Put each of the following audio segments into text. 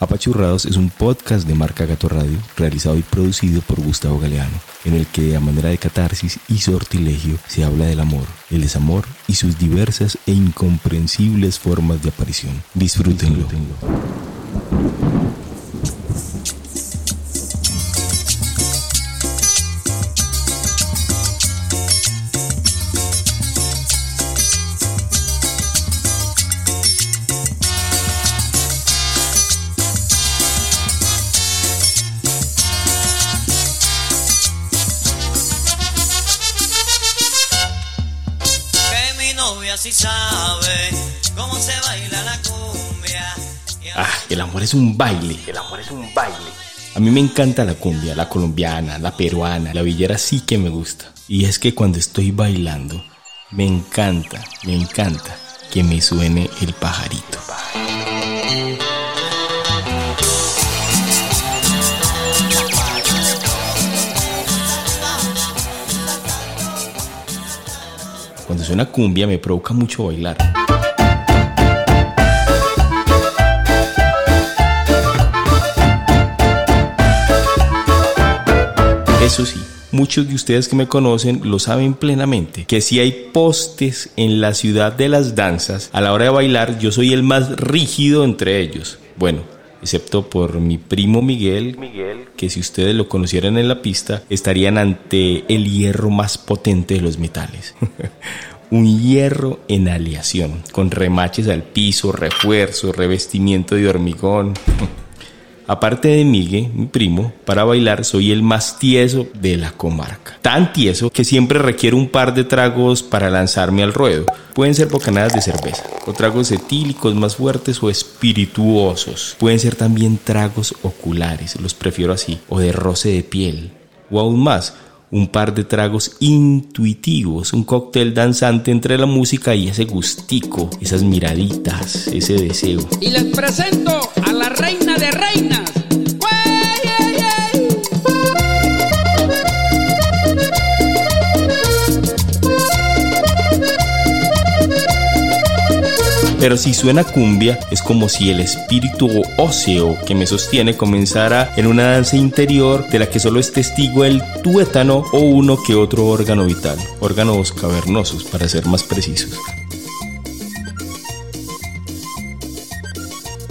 Apachurrados es un podcast de marca Gato Radio, realizado y producido por Gustavo Galeano, en el que a manera de catarsis y sortilegio se habla del amor, el desamor y sus diversas e incomprensibles formas de aparición. Disfrútenlo. Sabe cómo se baila la. Ah, el amor es un baile. El amor es un baile. A mí me encanta la cumbia, la colombiana, la peruana, la villera sí que me gusta. Y es que cuando estoy bailando, me encanta, me encanta que me suene el pajarito. Suena cumbia me provoca mucho bailar. Eso sí, muchos de ustedes que me conocen lo saben plenamente, que si hay postes en la ciudad de las danzas, a la hora de bailar yo soy el más rígido entre ellos. Bueno, excepto por mi primo Miguel, Miguel, que si ustedes lo conocieran en la pista, estarían ante el hierro más potente de los metales. Un hierro en aleación, con remaches al piso, refuerzo, revestimiento de hormigón. Aparte de Miguel, mi primo, para bailar soy el más tieso de la comarca. Tan tieso que siempre requiere un par de tragos para lanzarme al ruedo. Pueden ser bocanadas de cerveza, o tragos etílicos más fuertes o espirituosos. Pueden ser también tragos oculares, los prefiero así, o de roce de piel. O aún más, un par de tragos intuitivos, un cóctel danzante entre la música y ese gustico, esas miraditas, ese deseo. Y les presento a la reina de reinas. Pero si suena cumbia, es como si el espíritu óseo que me sostiene comenzara en una danza interior de la que solo es testigo el tuétano o uno que otro órgano vital, órganos cavernosos para ser más precisos.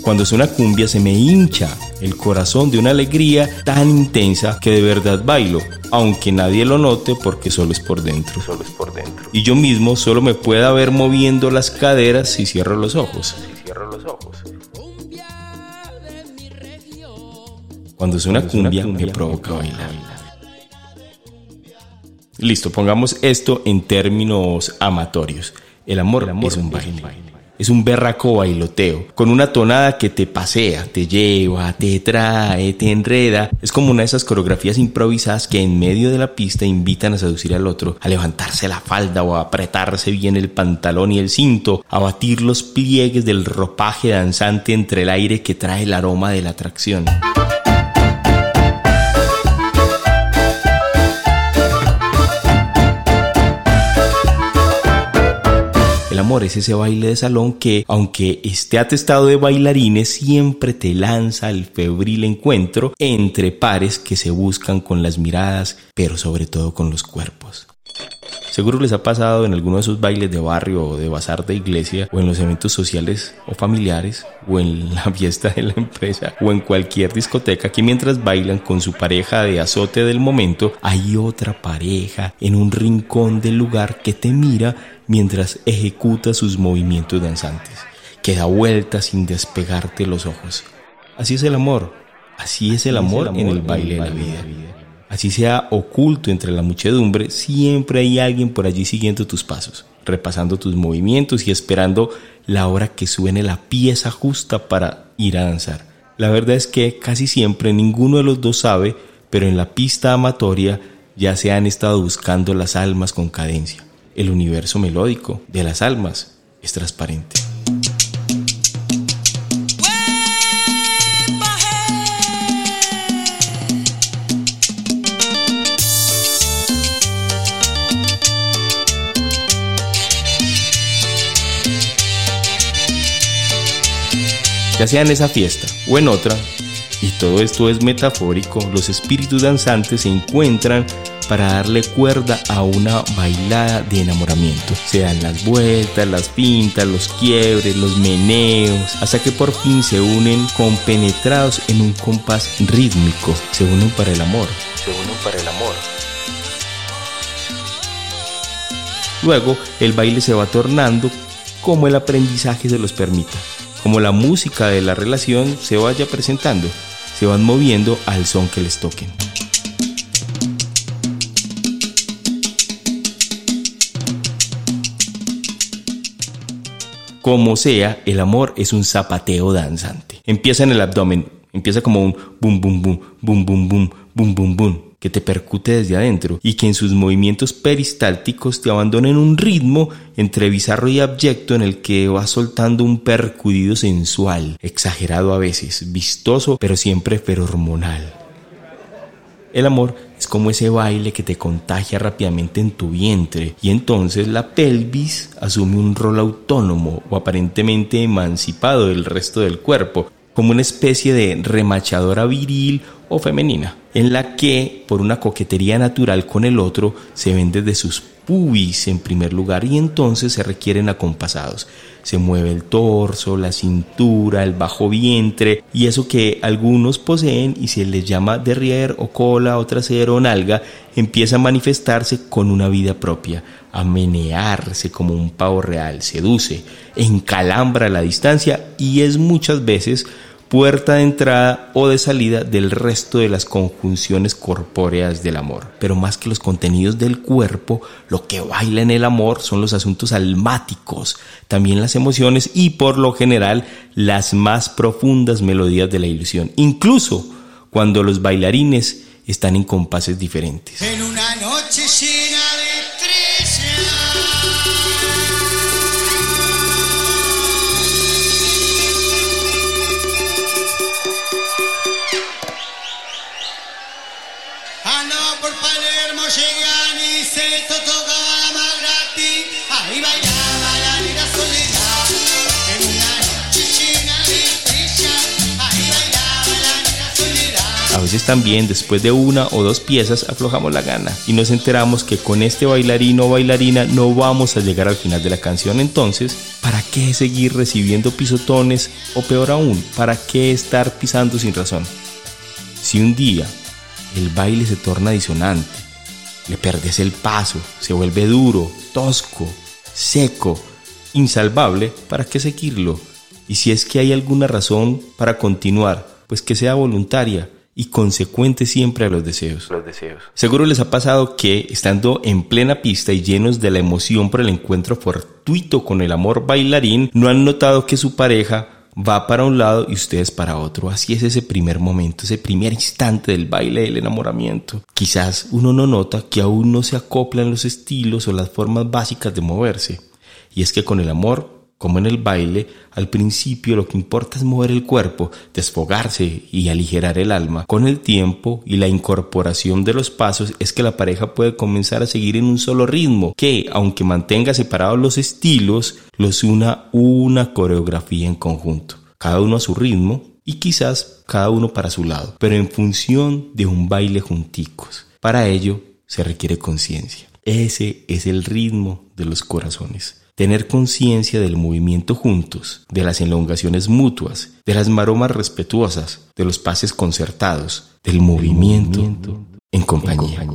Cuando suena cumbia se me hincha el corazón de una alegría tan intensa que de verdad bailo, aunque nadie lo note porque solo es por dentro. Solo es por dentro. Y yo mismo solo me pueda ver moviendo las caderas si cierro los ojos. Si cierro los ojos. Cuando suena cumbia, me provoca bailar. Listo, pongamos esto en términos amatorios. El amor, es un baile es un berraco bailoteo, con una tonada que te pasea, te lleva, te trae, te enreda. Es como una de esas coreografías improvisadas que en medio de la pista invitan a seducir al otro, a levantarse la falda o a apretarse bien el pantalón y el cinto, a batir los pliegues del ropaje danzante entre el aire que trae el aroma de la atracción. Amor es ese baile de salón que, aunque esté atestado de bailarines, siempre te lanza al febril encuentro entre pares que se buscan con las miradas, pero sobre todo con los cuerpos. Seguro les ha pasado en alguno de esos bailes de barrio o de bazar de iglesia o en los eventos sociales o familiares o en la fiesta de la empresa o en cualquier discoteca que mientras bailan con su pareja de azote del momento hay otra pareja en un rincón del lugar que te mira mientras ejecuta sus movimientos danzantes, que da vueltas sin despegarte los ojos. Así es el amor, así es el amor, en el baile de la vida. Así sea oculto entre la muchedumbre, siempre hay alguien por allí siguiendo tus pasos, repasando tus movimientos y esperando la hora que suene la pieza justa para ir a danzar. La verdad es que casi siempre ninguno de los dos sabe, pero en la pista amatoria ya se han estado buscando las almas con cadencia el universo melódico de las almas es transparente. Ya sea en esa fiesta o en otra, y todo esto es metafórico, los espíritus danzantes se encuentran para darle cuerda a una bailada de enamoramiento. Sean las vueltas, las pintas, los quiebres, los meneos, hasta que por fin se unen compenetrados en un compás rítmico. Se unen para el amor. Se unen para el amor. Luego el baile se va tornando como el aprendizaje se los permita, como la música de la relación se vaya presentando, se van moviendo al son que les toquen. Como sea, el amor es un zapateo danzante. Empieza en el abdomen, empieza como un bum bum bum, bum bum bum, bum bum bum, que te percute desde adentro y que en sus movimientos peristálticos te abandonen un ritmo entre bizarro y abyecto en el que vas soltando un percudido sensual, exagerado a veces, vistoso, pero siempre ferormonal. El amor es como ese baile que te contagia rápidamente en tu vientre y entonces la pelvis asume un rol autónomo o aparentemente emancipado del resto del cuerpo, como una especie de remachadora viril o femenina, en la que, por una coquetería natural con el otro, se ven desde sus pubis en primer lugar y entonces se requieren acompasados. Se mueve el torso, la cintura, el bajo vientre y eso que algunos poseen y se les llama derrier o cola o trasero o nalga empieza a manifestarse con una vida propia, a menearse como un pavo real, seduce, encalambra la distancia y es muchas veces puerta de entrada o de salida del resto de las conjunciones corpóreas del amor. Pero más que los contenidos del cuerpo, lo que baila en el amor son los asuntos almáticos, también las emociones y por lo general las más profundas melodías de la ilusión, incluso cuando los bailarines están en compases diferentes. En una noche llena de Andaba A veces también después de una o dos piezas aflojamos la gana y nos enteramos que con este bailarín o bailarina no vamos a llegar al final de la canción. Entonces, ¿para qué seguir recibiendo pisotones o peor aún, para qué estar pisando sin razón? Si un día el baile se torna disonante, le perdes el paso, se vuelve duro, tosco, seco, insalvable, ¿para qué seguirlo? Y si es que hay alguna razón para continuar, pues que sea voluntaria y consecuente siempre a los deseos. Los deseos. Seguro les ha pasado que, estando en plena pista y llenos de la emoción por el encuentro fortuito con el amor bailarín, no han notado que su pareja va para un lado y ustedes para otro. Así es ese primer momento, ese primer instante del baile del enamoramiento. Quizás uno no nota que aún no se acoplan los estilos o las formas básicas de moverse. Y es que con el amor como en el baile, al principio lo que importa es mover el cuerpo, desfogarse y aligerar el alma. Con el tiempo y la incorporación de los pasos es que la pareja puede comenzar a seguir en un solo ritmo, que, aunque mantenga separados los estilos, los una una coreografía en conjunto, cada uno a su ritmo y quizás cada uno para su lado, pero en función de un baile junticos. Para ello se requiere conciencia. Ese es el ritmo de los corazones tener conciencia del movimiento juntos, de las elongaciones mutuas, de las maromas respetuosas, de los pases concertados, del movimiento, en compañía.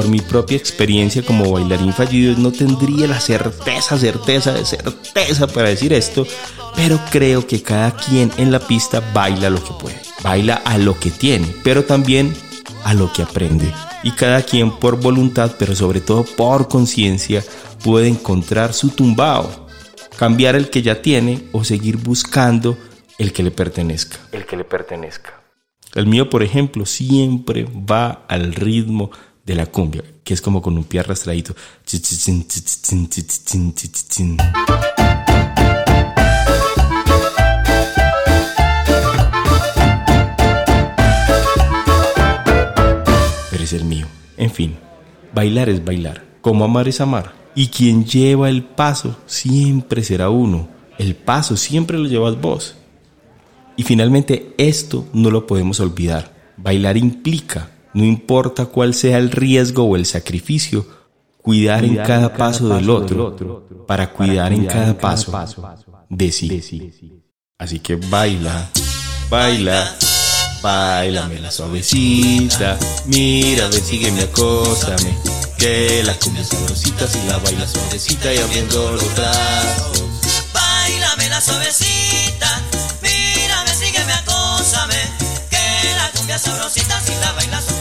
Por mi propia experiencia como bailarín fallido, no tendría la certeza, certeza de certeza para decir esto, pero creo que cada quien en la pista baila lo que puede. Baila a lo que tiene, pero también a lo que aprende. Y cada quien por voluntad, pero sobre todo por conciencia, puede encontrar su tumbao, cambiar el que ya tiene o seguir buscando el que le pertenezca. El que le pertenezca. El mío, por ejemplo, siempre va al ritmo de la cumbia, que es como con un pie arrastradito. Pero el mío. En fin, bailar es bailar, como amar es amar. Y quien lleva el paso siempre será uno. El paso siempre lo llevas vos. Y finalmente esto no lo podemos olvidar. Bailar implica, no importa cuál sea el riesgo o el sacrificio, cuidar, en cada, paso, del otro, para cuidar, en cada, paso, de sí. Así que baila, baila, bailame la suavecita, mira, ven, sígueme, acósame, que la cumbia sabrosita si la baila suavecita y abriendo los brazos. Bailame la suavecita, mírame, sígueme, acósame, que la cumbia sabrosita si la baila suavecita